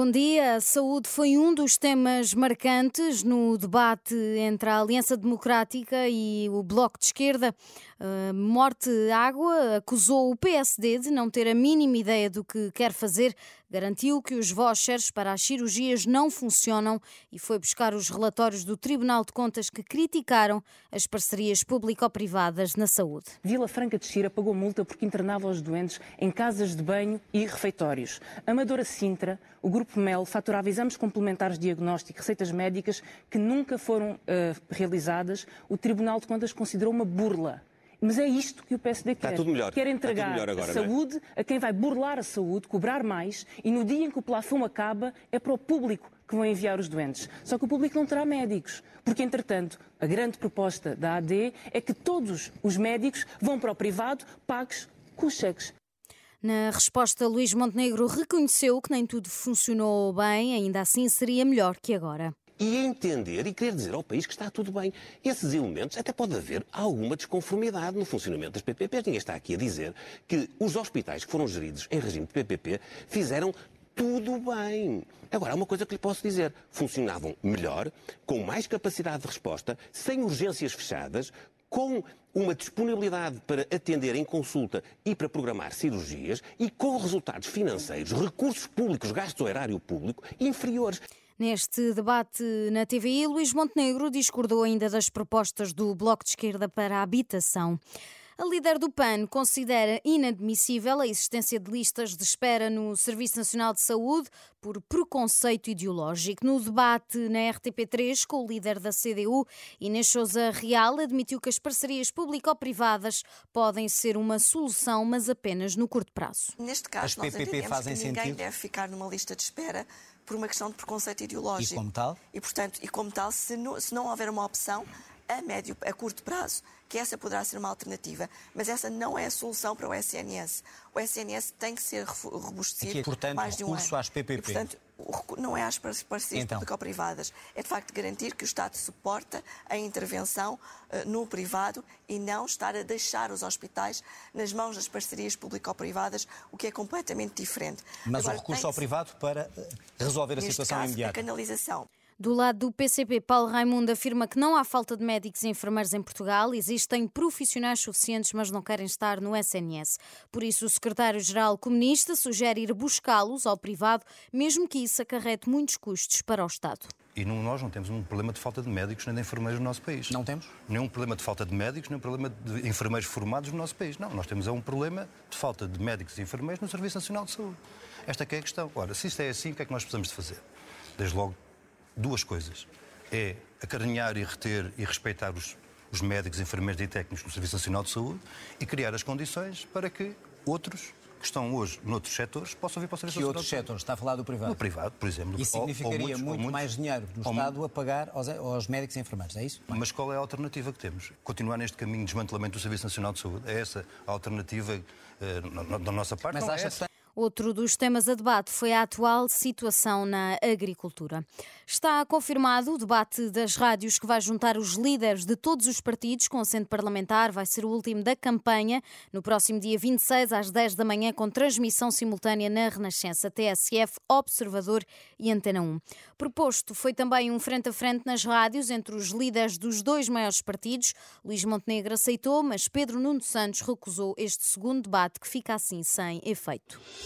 Bom dia. A saúde foi um dos temas marcantes no debate entre a Aliança Democrática e o Bloco de Esquerda. Uh, Morte Água acusou o PSD de não ter a mínima ideia do que quer fazer, garantiu que os vouchers para as cirurgias não funcionam e foi buscar os relatórios do Tribunal de Contas que criticaram as parcerias público-privadas na saúde. Vila Franca de Xira pagou multa porque internava os doentes em casas de banho e refeitórios. Amadora Sintra, o Grupo Mel faturava exames complementares de diagnóstico receitas médicas que nunca foram uh, realizadas. O Tribunal de Contas considerou uma burla. Mas é isto que o PSD quer. Está tudo melhor. Quer entregar agora, a é? saúde é? a quem vai burlar a saúde, cobrar mais, e no dia em que o plafond acaba, é para o público que vão enviar os doentes. Só que o público não terá médicos, porque, entretanto, a grande proposta da AD é que todos os médicos vão para o privado pagos com cheques. Na resposta, Luís Montenegro reconheceu que nem tudo funcionou bem, ainda assim seria melhor que agora e entender e querer dizer ao país que está tudo bem. Esses elementos até pode haver alguma desconformidade no funcionamento das PPPs. Ninguém está aqui a dizer que os hospitais que foram geridos em regime de PPP fizeram tudo bem. Agora, há uma coisa que lhe posso dizer. Funcionavam melhor, com mais capacidade de resposta, sem urgências fechadas, com uma disponibilidade para atender em consulta e para programar cirurgias e com resultados financeiros, recursos públicos, gasto erário público inferiores. Neste debate na TVI, Luís Montenegro discordou ainda das propostas do Bloco de Esquerda para a habitação. A líder do PAN considera inadmissível a existência de listas de espera no Serviço Nacional de Saúde por preconceito ideológico. No debate na RTP3 com o líder da CDU, Inês Souza Real, admitiu que as parcerias público-privadas podem ser uma solução, mas apenas no curto prazo. Neste caso, as nós PPP fazem que ninguém sentido? deve ficar numa lista de espera por uma questão de preconceito ideológico. E como tal? E, portanto, e como tal, se não, se não houver uma opção a médio, a curto prazo, que essa poderá ser uma alternativa, mas essa não é a solução para o SNS. O SNS tem que ser robustecido Aqui é, portanto, mais de um recurso ano. às PPP. E, portanto, não é às parcerias então. público-privadas. É, de facto, garantir que o Estado suporta a intervenção uh, no privado e não estar a deixar os hospitais nas mãos das parcerias público-privadas, o que é completamente diferente. Mas Agora, o recurso ao privado para eh, resolver a situação caso, imediata. A canalização. Do lado do PCP, Paulo Raimundo afirma que não há falta de médicos e enfermeiros em Portugal, existem profissionais suficientes, mas não querem estar no SNS. Por isso, o secretário-geral comunista sugere ir buscá-los ao privado, mesmo que isso acarrete muitos custos para o Estado. E não, nós não temos um problema de falta de médicos nem de enfermeiros no nosso país. Não temos? Nenhum problema de falta de médicos, nenhum problema de enfermeiros formados no nosso país. Não, nós temos é um problema de falta de médicos e enfermeiros no Serviço Nacional de Saúde. Esta é a questão. Ora, se isto é assim, o que é que nós precisamos de fazer? Desde logo, duas coisas. É acarinhar e reter e respeitar os, os médicos, enfermeiros e técnicos no Serviço Nacional de Saúde e criar as condições para que outros que estão hoje noutros setores possam vir para o Serviço Que Nacional outros de Saúde. setores? Está a falar do privado? No privado, por exemplo. Isso Ou- ou significaria muitos- ou muito muitos- mais dinheiro do ou Estado a pagar aos, aos médicos e enfermeiros, é isso? Mas qual é a alternativa que temos? Continuar neste caminho de desmantelamento do Serviço Nacional de Saúde? É essa a alternativa eh, na- na- da nossa parte? Mas é acha essa. Outro dos temas a debate foi a atual situação na agricultura. Está confirmado o debate das rádios que vai juntar os líderes de todos os partidos com assento parlamentar. Vai ser o último da campanha, no próximo dia 26, às 10 da manhã, com transmissão simultânea na Renascença, TSF, Observador e Antena 1. Proposto foi também um frente a frente nas rádios entre os líderes dos dois maiores partidos. Luís Montenegro aceitou, mas Pedro Nuno Santos recusou este segundo debate, que fica assim sem efeito.